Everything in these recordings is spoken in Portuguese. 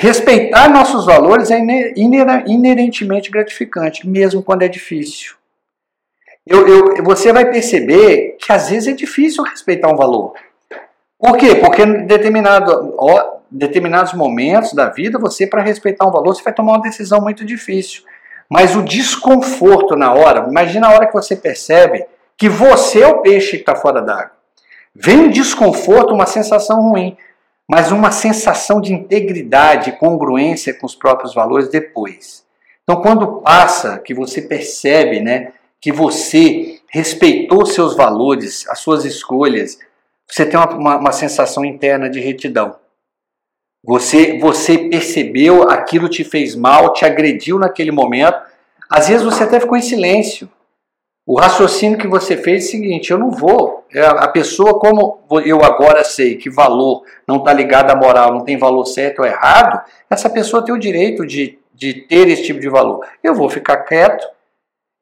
Respeitar nossos valores é inerentemente gratificante, mesmo quando é difícil. Eu, eu, você vai perceber que às vezes é difícil respeitar um valor. Por quê? Porque em determinado, ó, determinados momentos da vida, você, para respeitar um valor, você vai tomar uma decisão muito difícil. Mas o desconforto na hora, imagina a hora que você percebe que você é o peixe que está fora d'água. Vem um desconforto, uma sensação ruim, mas uma sensação de integridade, congruência com os próprios valores depois. Então, quando passa, que você percebe, né, que você respeitou seus valores, as suas escolhas, você tem uma, uma, uma sensação interna de retidão. Você, você percebeu aquilo te fez mal, te agrediu naquele momento. Às vezes você até ficou em silêncio. O raciocínio que você fez é o seguinte: eu não vou. É, a pessoa, como eu agora sei que valor não está ligado à moral, não tem valor certo ou errado, essa pessoa tem o direito de, de ter esse tipo de valor. Eu vou ficar quieto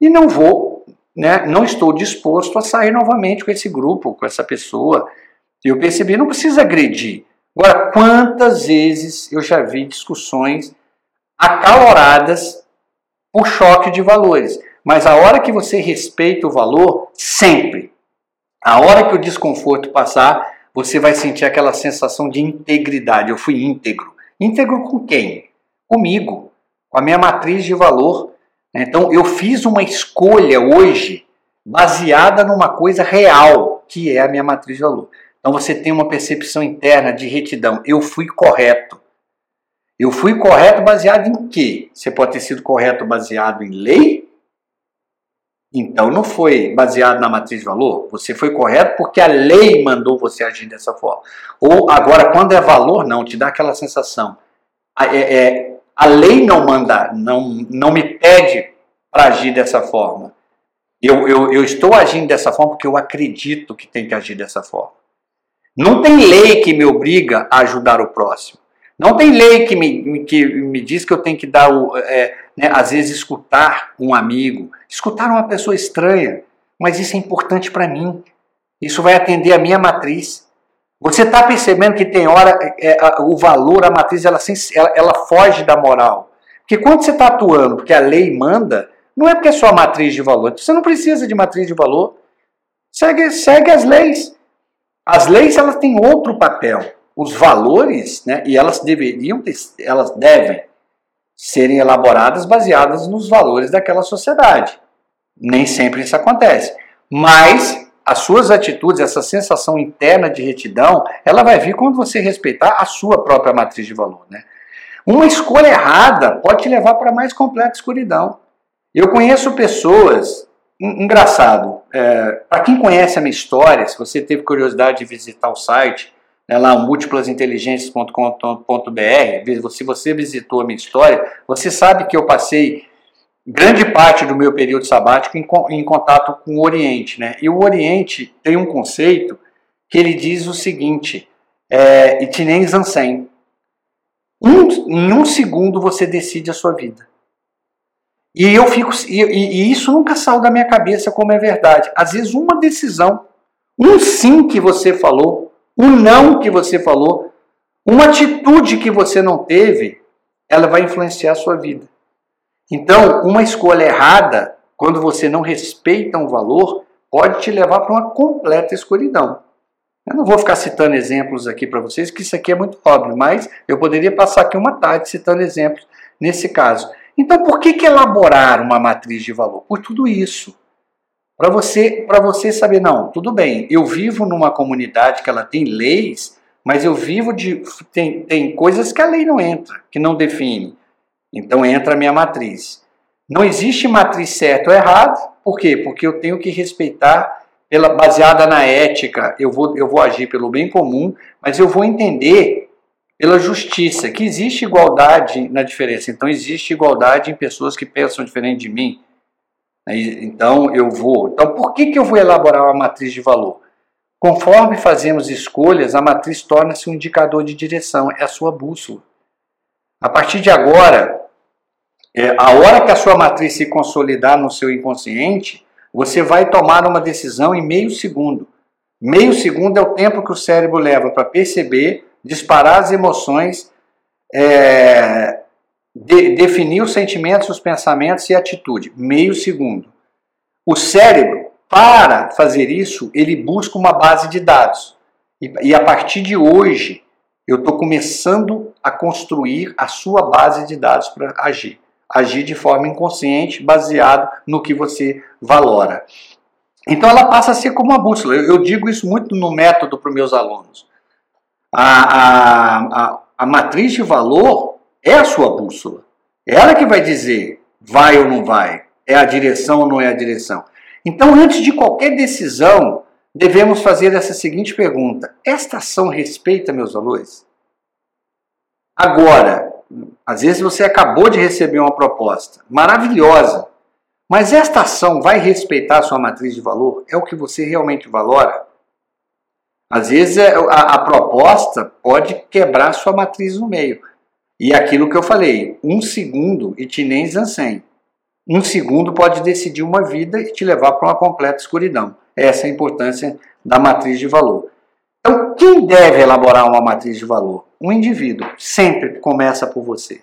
e não vou, né, não estou disposto a sair novamente com esse grupo, com essa pessoa. Eu percebi, não precisa agredir. Agora, quantas vezes eu já vi discussões acaloradas por choque de valores? Mas a hora que você respeita o valor, sempre. A hora que o desconforto passar, você vai sentir aquela sensação de integridade. Eu fui íntegro. Íntegro com quem? Comigo, com a minha matriz de valor. Então, eu fiz uma escolha hoje baseada numa coisa real, que é a minha matriz de valor. Então você tem uma percepção interna de retidão. Eu fui correto. Eu fui correto baseado em quê? Você pode ter sido correto baseado em lei? Então não foi baseado na matriz de valor. Você foi correto porque a lei mandou você agir dessa forma. Ou agora, quando é valor, não, te dá aquela sensação. A, é, é, a lei não manda, não, não me pede para agir dessa forma. Eu, eu, eu estou agindo dessa forma porque eu acredito que tem que agir dessa forma. Não tem lei que me obriga a ajudar o próximo. Não tem lei que me, que me diz que eu tenho que dar, é, né, às vezes, escutar um amigo, escutar uma pessoa estranha, mas isso é importante para mim. Isso vai atender a minha matriz. Você está percebendo que tem hora é, é, o valor, a matriz, ela, ela, ela foge da moral. Porque quando você está atuando porque a lei manda, não é porque é sua matriz de valor. Você não precisa de matriz de valor. Segue, segue as leis. As leis elas têm outro papel. Os valores, né, e elas deveriam, elas devem serem elaboradas baseadas nos valores daquela sociedade. Nem sempre isso acontece. Mas as suas atitudes, essa sensação interna de retidão, ela vai vir quando você respeitar a sua própria matriz de valor. Né? Uma escolha errada pode te levar para mais completa escuridão. Eu conheço pessoas engraçado, é, para quem conhece a minha história, se você teve curiosidade de visitar o site, né, lá múltiplasinteligências.com.br, se você visitou a minha história, você sabe que eu passei grande parte do meu período sabático em, em contato com o Oriente. Né? E o Oriente tem um conceito que ele diz o seguinte, é, Itinen Zansen, um, em um segundo você decide a sua vida. E eu fico e, e, isso nunca saiu da minha cabeça como é verdade. Às vezes uma decisão, um sim que você falou, um não que você falou, uma atitude que você não teve, ela vai influenciar a sua vida. Então, uma escolha errada, quando você não respeita um valor, pode te levar para uma completa escuridão. Eu não vou ficar citando exemplos aqui para vocês, que isso aqui é muito óbvio, mas eu poderia passar aqui uma tarde citando exemplos nesse caso. Então, por que, que elaborar uma matriz de valor? Por tudo isso. Para você, você saber, não, tudo bem, eu vivo numa comunidade que ela tem leis, mas eu vivo de. Tem, tem coisas que a lei não entra, que não define. Então entra a minha matriz. Não existe matriz certa ou errada, por quê? Porque eu tenho que respeitar, pela, baseada na ética, eu vou, eu vou agir pelo bem comum, mas eu vou entender pela justiça, que existe igualdade na diferença. Então, existe igualdade em pessoas que pensam diferente de mim. Então, eu vou. Então, por que, que eu vou elaborar uma matriz de valor? Conforme fazemos escolhas, a matriz torna-se um indicador de direção, é a sua bússola. A partir de agora, é, a hora que a sua matriz se consolidar no seu inconsciente, você vai tomar uma decisão em meio segundo. Meio segundo é o tempo que o cérebro leva para perceber disparar as emoções é, de, definir os sentimentos, os pensamentos e a atitude. Meio segundo. O cérebro, para fazer isso, ele busca uma base de dados. E, e a partir de hoje, eu estou começando a construir a sua base de dados para agir. Agir de forma inconsciente, baseado no que você valora. Então ela passa a ser como uma bússola. Eu, eu digo isso muito no método para os meus alunos. A, a, a, a matriz de valor é a sua bússola. É ela que vai dizer vai ou não vai, é a direção ou não é a direção. Então, antes de qualquer decisão, devemos fazer essa seguinte pergunta: esta ação respeita meus valores? Agora, às vezes você acabou de receber uma proposta maravilhosa, mas esta ação vai respeitar a sua matriz de valor? É o que você realmente valora? Às vezes é, a, a proposta pode quebrar sua matriz no meio. E aquilo que eu falei, um segundo e te nem zancem. Um segundo pode decidir uma vida e te levar para uma completa escuridão. Essa é a importância da matriz de valor. Então, quem deve elaborar uma matriz de valor? Um indivíduo. Sempre começa por você.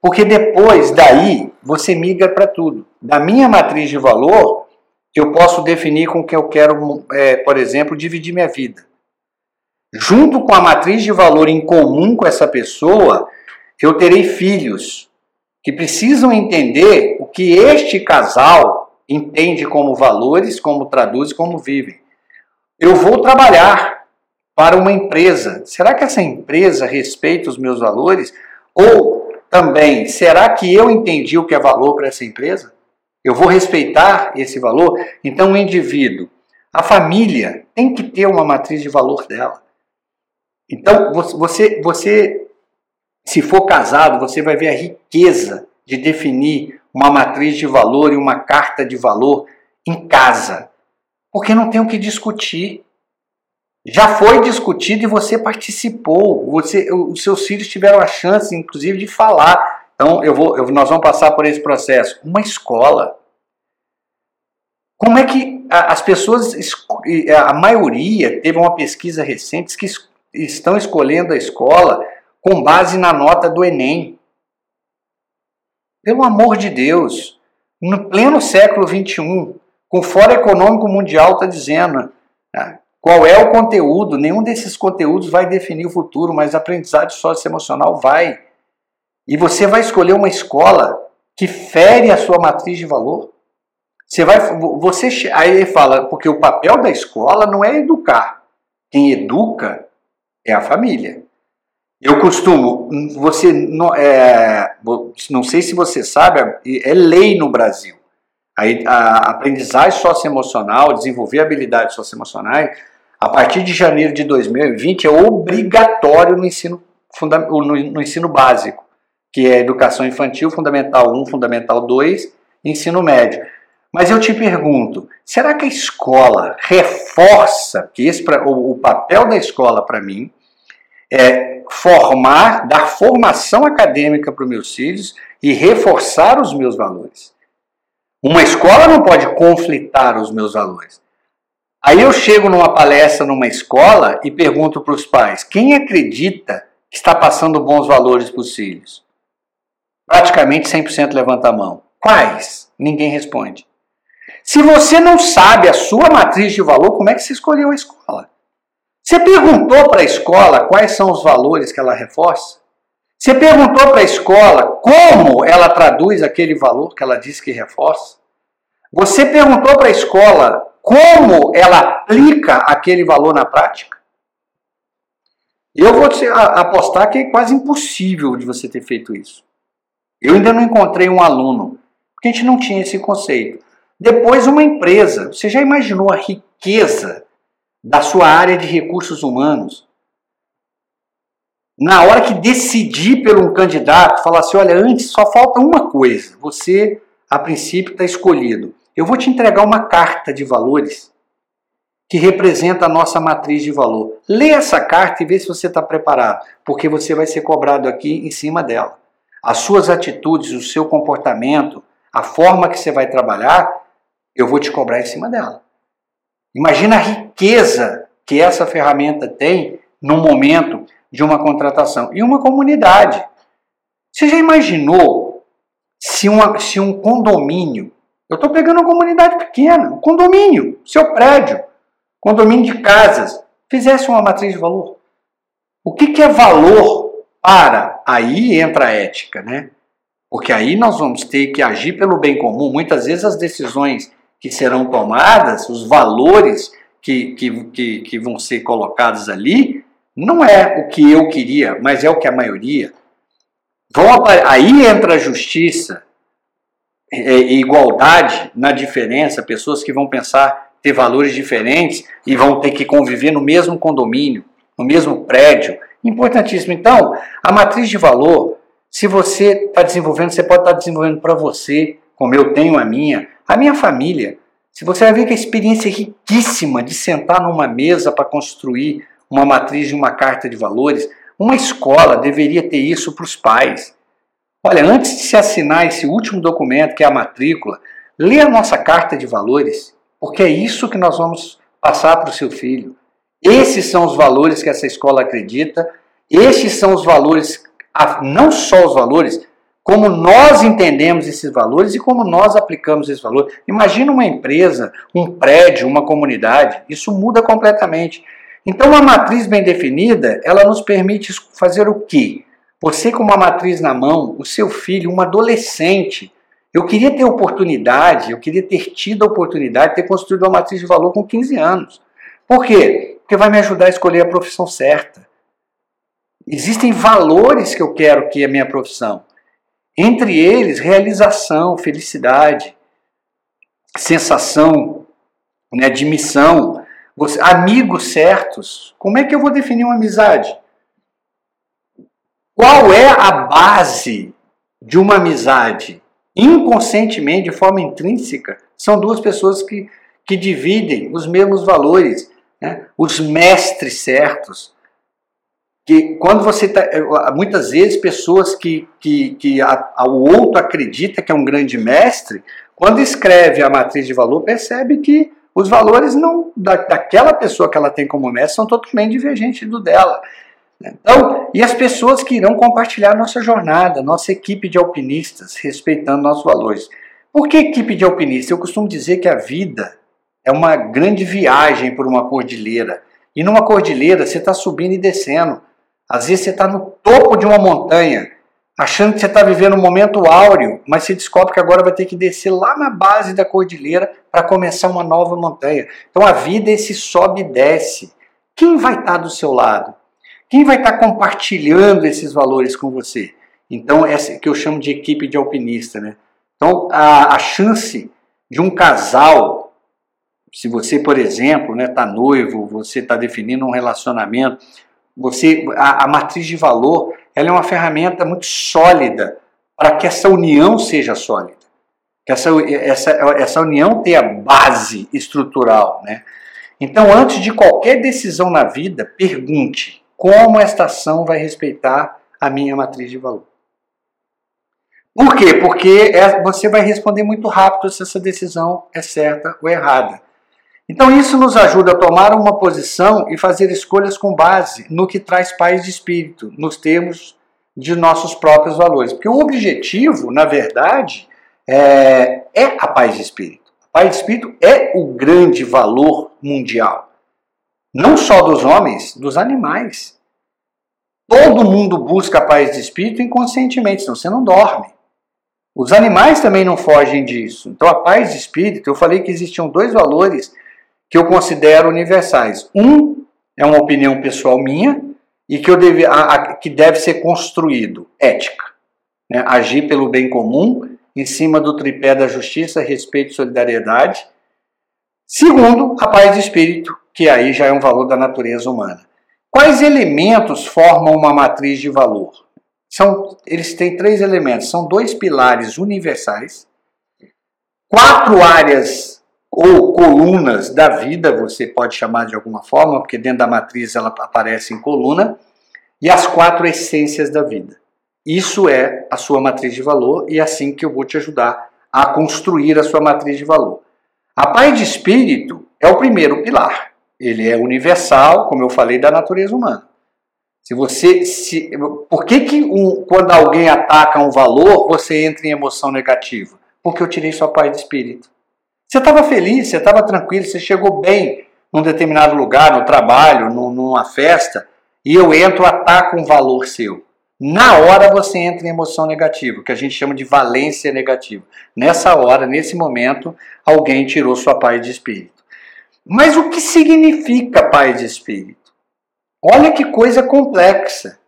Porque depois daí você migra para tudo. Da minha matriz de valor, eu posso definir com que eu quero, é, por exemplo, dividir minha vida. Junto com a matriz de valor em comum com essa pessoa, eu terei filhos que precisam entender o que este casal entende como valores, como traduz, como vive. Eu vou trabalhar para uma empresa. Será que essa empresa respeita os meus valores? Ou também, será que eu entendi o que é valor para essa empresa? Eu vou respeitar esse valor? Então, o indivíduo, a família, tem que ter uma matriz de valor dela. Então, você, você se for casado, você vai ver a riqueza de definir uma matriz de valor e uma carta de valor em casa. Porque não tem o que discutir. Já foi discutido e você participou. Você, os seus filhos tiveram a chance, inclusive, de falar. Então, eu vou, eu, nós vamos passar por esse processo. Uma escola. Como é que as pessoas, a maioria, teve uma pesquisa recente que estão escolhendo a escola com base na nota do Enem. Pelo amor de Deus, no pleno século XXI, com o Fórum Econômico Mundial está dizendo né, qual é o conteúdo, nenhum desses conteúdos vai definir o futuro, mas a aprendizagem socioemocional vai. E você vai escolher uma escola que fere a sua matriz de valor. Você vai, você aí ele fala, porque o papel da escola não é educar. Quem educa é a família. Eu costumo, você não, é, não sei se você sabe, é lei no Brasil. A, a aprendizagem socioemocional, desenvolver habilidades socioemocionais, a partir de janeiro de 2020 é obrigatório no ensino, no, no ensino básico, que é educação infantil, fundamental 1, fundamental 2, ensino médio. Mas eu te pergunto, será que a escola reforça, que esse, o, o papel da escola para mim é formar, dar formação acadêmica para os meus filhos e reforçar os meus valores. Uma escola não pode conflitar os meus valores. Aí eu chego numa palestra numa escola e pergunto para os pais: quem acredita que está passando bons valores para os filhos? Praticamente 100% levanta a mão. Quais? Ninguém responde. Se você não sabe a sua matriz de valor, como é que você escolheu a escola? Você perguntou para a escola quais são os valores que ela reforça? Você perguntou para a escola como ela traduz aquele valor que ela diz que reforça? Você perguntou para a escola como ela aplica aquele valor na prática? Eu vou te apostar que é quase impossível de você ter feito isso. Eu ainda não encontrei um aluno, porque a gente não tinha esse conceito. Depois, uma empresa. Você já imaginou a riqueza da sua área de recursos humanos. Na hora que decidir por um candidato, falar assim: olha, antes só falta uma coisa, você, a princípio, está escolhido. Eu vou te entregar uma carta de valores que representa a nossa matriz de valor. Lê essa carta e vê se você está preparado, porque você vai ser cobrado aqui em cima dela. As suas atitudes, o seu comportamento, a forma que você vai trabalhar, eu vou te cobrar em cima dela. Imagina a riqueza que essa ferramenta tem no momento de uma contratação. E uma comunidade. Você já imaginou se, uma, se um condomínio, eu estou pegando uma comunidade pequena, um condomínio, seu prédio, condomínio de casas, fizesse uma matriz de valor? O que, que é valor para? Aí entra a ética, né? Porque aí nós vamos ter que agir pelo bem comum. Muitas vezes as decisões que serão tomadas, os valores que, que, que, que vão ser colocados ali, não é o que eu queria, mas é o que a maioria. Vão, aí entra a justiça é, e igualdade na diferença, pessoas que vão pensar ter valores diferentes e vão ter que conviver no mesmo condomínio, no mesmo prédio. Importantíssimo. Então, a matriz de valor, se você está desenvolvendo, você pode estar tá desenvolvendo para você, como eu tenho a minha, a minha família. Se você vai ver que a experiência é riquíssima de sentar numa mesa para construir uma matriz de uma carta de valores, uma escola deveria ter isso para os pais. Olha, antes de se assinar esse último documento, que é a matrícula, lê a nossa carta de valores, porque é isso que nós vamos passar para o seu filho. Esses são os valores que essa escola acredita, estes são os valores, não só os valores, como nós entendemos esses valores e como nós aplicamos esses valores. Imagina uma empresa, um prédio, uma comunidade, isso muda completamente. Então, uma matriz bem definida, ela nos permite fazer o quê? Você com uma matriz na mão, o seu filho, um adolescente, eu queria ter oportunidade, eu queria ter tido a oportunidade de ter construído uma matriz de valor com 15 anos. Por quê? Porque vai me ajudar a escolher a profissão certa. Existem valores que eu quero que é a minha profissão. Entre eles, realização, felicidade, sensação né, de missão, você, amigos certos. Como é que eu vou definir uma amizade? Qual é a base de uma amizade? Inconscientemente, de forma intrínseca, são duas pessoas que, que dividem os mesmos valores, né? os mestres certos que quando você tá, muitas vezes pessoas que, que, que a, a, o outro acredita que é um grande mestre, quando escreve a matriz de valor, percebe que os valores não da, daquela pessoa que ela tem como mestre são totalmente divergentes do dela. Então, e as pessoas que irão compartilhar nossa jornada, nossa equipe de alpinistas, respeitando nossos valores. Por que equipe de alpinistas? Eu costumo dizer que a vida é uma grande viagem por uma cordilheira. E numa cordilheira você está subindo e descendo. Às vezes você está no topo de uma montanha, achando que você está vivendo um momento áureo, mas você descobre que agora vai ter que descer lá na base da cordilheira para começar uma nova montanha. Então a vida é esse sobe e desce. Quem vai estar tá do seu lado? Quem vai estar tá compartilhando esses valores com você? Então, essa que eu chamo de equipe de alpinista, né? Então, a, a chance de um casal, se você, por exemplo, está né, tá noivo, você está definindo um relacionamento, você, a, a matriz de valor ela é uma ferramenta muito sólida para que essa união seja sólida. Que essa, essa, essa união tenha base estrutural. Né? Então, antes de qualquer decisão na vida, pergunte como esta ação vai respeitar a minha matriz de valor. Por quê? Porque é, você vai responder muito rápido se essa decisão é certa ou errada. Então, isso nos ajuda a tomar uma posição e fazer escolhas com base no que traz paz de espírito, nos termos de nossos próprios valores. Porque o objetivo, na verdade, é, é a paz de espírito. A paz de espírito é o grande valor mundial. Não só dos homens, dos animais. Todo mundo busca a paz de espírito inconscientemente, senão você não dorme. Os animais também não fogem disso. Então, a paz de espírito, eu falei que existiam dois valores que eu considero universais. Um é uma opinião pessoal minha e que, eu deve, a, a, que deve ser construído, ética. Né? Agir pelo bem comum em cima do tripé da justiça, respeito e solidariedade. Segundo, a paz de espírito, que aí já é um valor da natureza humana. Quais elementos formam uma matriz de valor? São, eles têm três elementos, são dois pilares universais, quatro áreas ou colunas da vida, você pode chamar de alguma forma, porque dentro da matriz ela aparece em coluna, e as quatro essências da vida. Isso é a sua matriz de valor e é assim que eu vou te ajudar a construir a sua matriz de valor. A paz de espírito é o primeiro pilar. Ele é universal, como eu falei, da natureza humana. Se você. Se, por que, que um, quando alguém ataca um valor, você entra em emoção negativa? Porque eu tirei sua paz de espírito. Você estava feliz, você estava tranquilo, você chegou bem num determinado lugar, no trabalho, numa festa, e eu entro, ataco um valor seu. Na hora você entra em emoção negativa, que a gente chama de valência negativa. Nessa hora, nesse momento, alguém tirou sua paz de espírito. Mas o que significa paz de espírito? Olha que coisa complexa.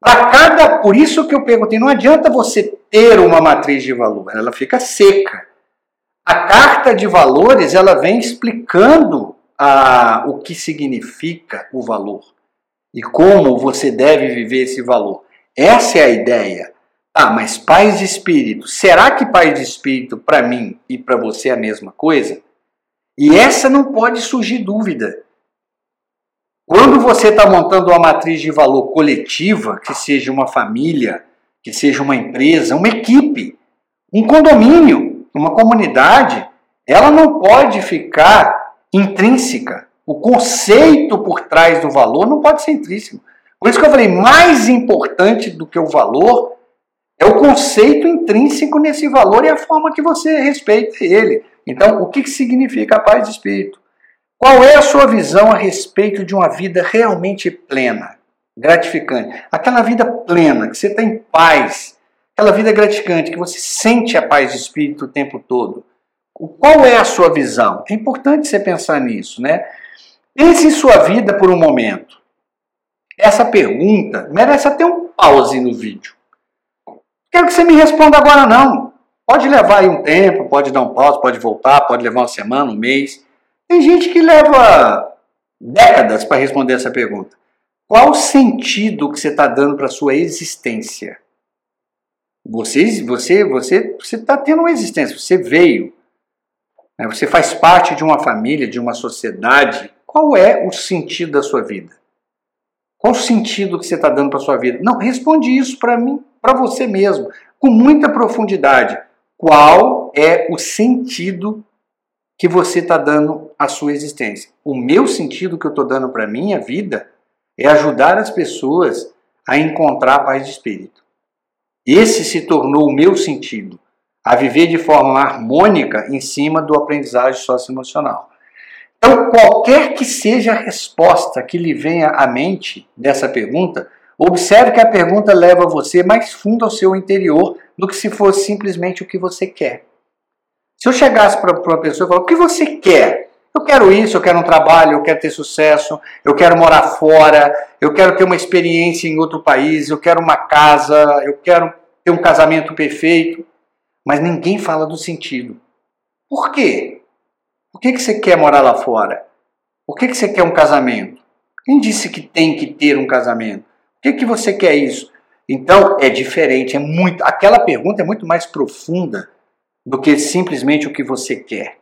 Para cada, por isso que eu perguntei, não adianta você ter uma matriz de valor, ela fica seca. A carta de valores, ela vem explicando a, o que significa o valor e como você deve viver esse valor. Essa é a ideia. Ah, mas paz de espírito. Será que paz de espírito para mim e para você é a mesma coisa? E essa não pode surgir dúvida. Quando você está montando uma matriz de valor coletiva, que seja uma família, que seja uma empresa, uma equipe, um condomínio, uma comunidade, ela não pode ficar intrínseca. O conceito por trás do valor não pode ser intrínseco. Por isso que eu falei, mais importante do que o valor é o conceito intrínseco nesse valor e a forma que você respeita ele. Então, o que significa a paz de espírito? Qual é a sua visão a respeito de uma vida realmente plena, gratificante? Aquela vida plena, que você está em paz, aquela vida gratificante, que você sente a paz de espírito o tempo todo. Qual é a sua visão? É importante você pensar nisso, né? Pense em sua vida por um momento. Essa pergunta merece até um pause no vídeo. Quero que você me responda agora não. Pode levar aí um tempo, pode dar um pause, pode voltar, pode levar uma semana, um mês. Tem gente que leva décadas para responder essa pergunta. Qual o sentido que você está dando para a sua existência? Você, você, você, você está tendo uma existência. Você veio. Né? Você faz parte de uma família, de uma sociedade. Qual é o sentido da sua vida? Qual o sentido que você está dando para sua vida? Não, responde isso para mim, para você mesmo, com muita profundidade. Qual é o sentido que você está dando à sua existência. O meu sentido que eu estou dando para minha vida é ajudar as pessoas a encontrar a paz de espírito. Esse se tornou o meu sentido, a viver de forma harmônica em cima do aprendizagem socioemocional. Então, qualquer que seja a resposta que lhe venha à mente dessa pergunta, observe que a pergunta leva você mais fundo ao seu interior do que se fosse simplesmente o que você quer. Se eu chegasse para uma pessoa e falar, o que você quer? Eu quero isso, eu quero um trabalho, eu quero ter sucesso, eu quero morar fora, eu quero ter uma experiência em outro país, eu quero uma casa, eu quero ter um casamento perfeito. Mas ninguém fala do sentido. Por quê? Por que, que você quer morar lá fora? Por que, que você quer um casamento? Quem disse que tem que ter um casamento? Por que, que você quer isso? Então é diferente, é muito. Aquela pergunta é muito mais profunda do que simplesmente o que você quer.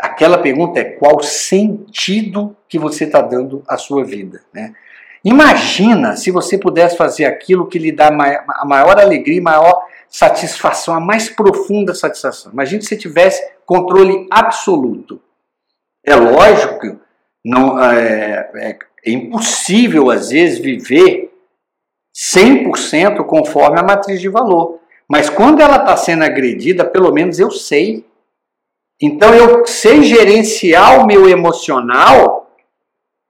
Aquela pergunta é qual sentido que você está dando à sua vida. Né? Imagina se você pudesse fazer aquilo que lhe dá a maior alegria, maior satisfação, a mais profunda satisfação. Imagina se você tivesse controle absoluto. É lógico, não, é, é, é impossível às vezes viver 100% conforme a matriz de valor. Mas quando ela está sendo agredida, pelo menos eu sei. Então eu sei gerenciar o meu emocional,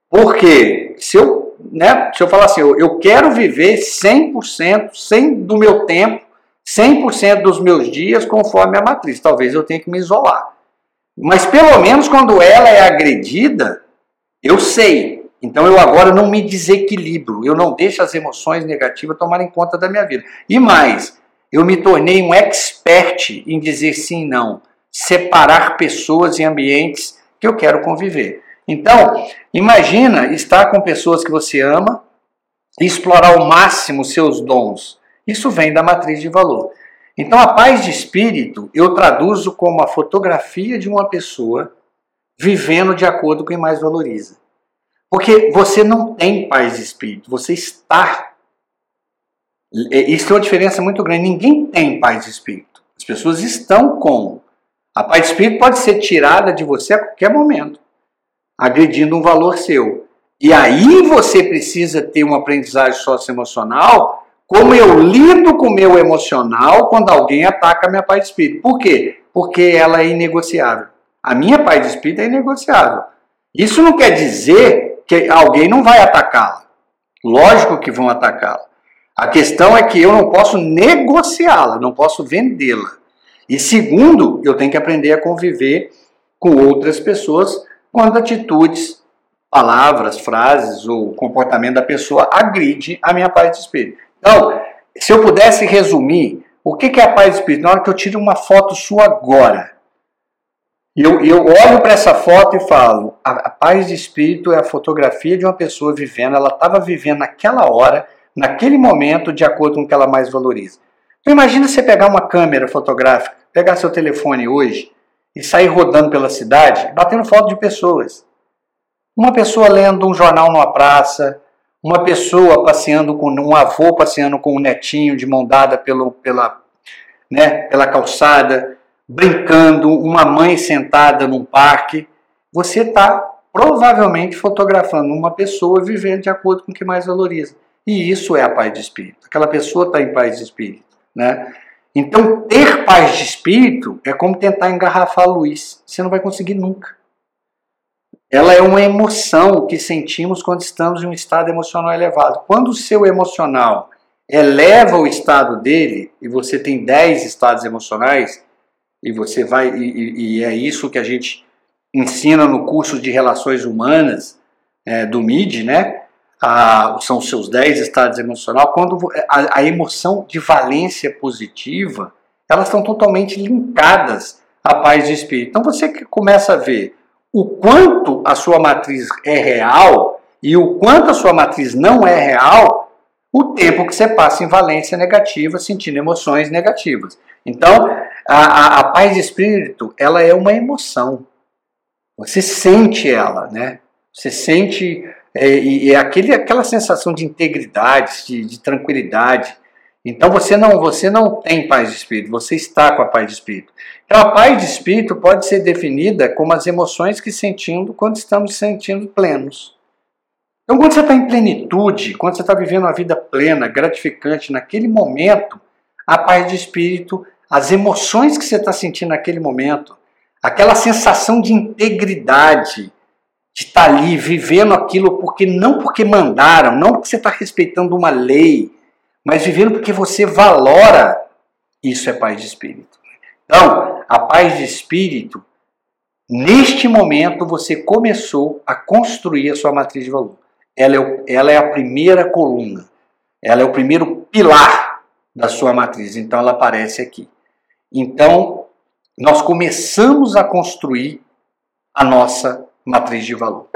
porque se eu, né, se eu falar assim, eu, eu quero viver 100%, 100 do meu tempo, 100% dos meus dias conforme a matriz, talvez eu tenha que me isolar. Mas pelo menos quando ela é agredida, eu sei. Então eu agora não me desequilibro, eu não deixo as emoções negativas tomarem conta da minha vida. E mais, eu me tornei um expert em dizer sim e não, separar pessoas e ambientes que eu quero conviver. Então, imagina estar com pessoas que você ama e explorar ao máximo seus dons. Isso vem da matriz de valor. Então, a paz de espírito eu traduzo como a fotografia de uma pessoa vivendo de acordo com o que mais valoriza. Porque você não tem paz de espírito, você está isso é uma diferença muito grande. Ninguém tem paz de espírito. As pessoas estão com. A paz de espírito pode ser tirada de você a qualquer momento, agredindo um valor seu. E aí você precisa ter uma aprendizagem socioemocional, como eu lido com o meu emocional quando alguém ataca a minha paz de espírito. Por quê? Porque ela é inegociável. A minha paz de espírito é inegociável. Isso não quer dizer que alguém não vai atacá-la. Lógico que vão atacá-la. A questão é que eu não posso negociá-la, não posso vendê-la. E segundo, eu tenho que aprender a conviver com outras pessoas quando atitudes, palavras, frases ou comportamento da pessoa agride a minha paz de espírito. Então, se eu pudesse resumir, o que é a paz de espírito? Na hora que eu tiro uma foto sua agora, eu, eu olho para essa foto e falo: a, a, paz de espírito é a fotografia de uma pessoa vivendo, ela estava vivendo naquela hora, naquele momento, de acordo com o que ela mais valoriza. Então, imagina você pegar uma câmera fotográfica, pegar seu telefone hoje e sair rodando pela cidade, batendo foto de pessoas. Uma pessoa lendo um jornal numa praça, uma pessoa passeando com um avô passeando com um netinho de mão dada pelo, pela, né, pela calçada, brincando, uma mãe sentada num parque. Você está provavelmente fotografando uma pessoa vivendo de acordo com o que mais valoriza. E isso é a paz de espírito. Aquela pessoa está em paz de espírito. Né? Então, ter paz de espírito é como tentar engarrafar a luz. Você não vai conseguir nunca. Ela é uma emoção que sentimos quando estamos em um estado emocional elevado. Quando o seu emocional eleva o estado dele, e você tem 10 estados emocionais, e você vai, e, e é isso que a gente ensina no curso de Relações Humanas é, do MID, né? São os seus 10 estados emocionais. Quando a, a emoção de valência positiva, elas estão totalmente linkadas à paz de espírito. Então você começa a ver o quanto a sua matriz é real e o quanto a sua matriz não é real, o tempo que você passa em valência negativa, sentindo emoções negativas. Então, a, a, a paz de espírito, ela é uma emoção. Você sente ela, né? Você sente é, e, é aquele, aquela sensação de integridade, de, de tranquilidade, então você não, você não tem paz de espírito, você está com a paz de espírito. Então a paz de espírito pode ser definida como as emoções que sentimos quando estamos sentindo plenos. Então quando você está em plenitude, quando você está vivendo uma vida plena, gratificante, naquele momento, a paz de espírito, as emoções que você está sentindo naquele momento, aquela sensação de integridade, de estar tá ali vivendo aquilo porque não porque mandaram, não porque você está respeitando uma lei, mas vivendo porque você valora, isso é paz de espírito. Então, a paz de espírito, neste momento você começou a construir a sua matriz de valor. Ela é, ela é a primeira coluna, ela é o primeiro pilar da sua matriz, então ela aparece aqui. Então, nós começamos a construir a nossa matriz de valor.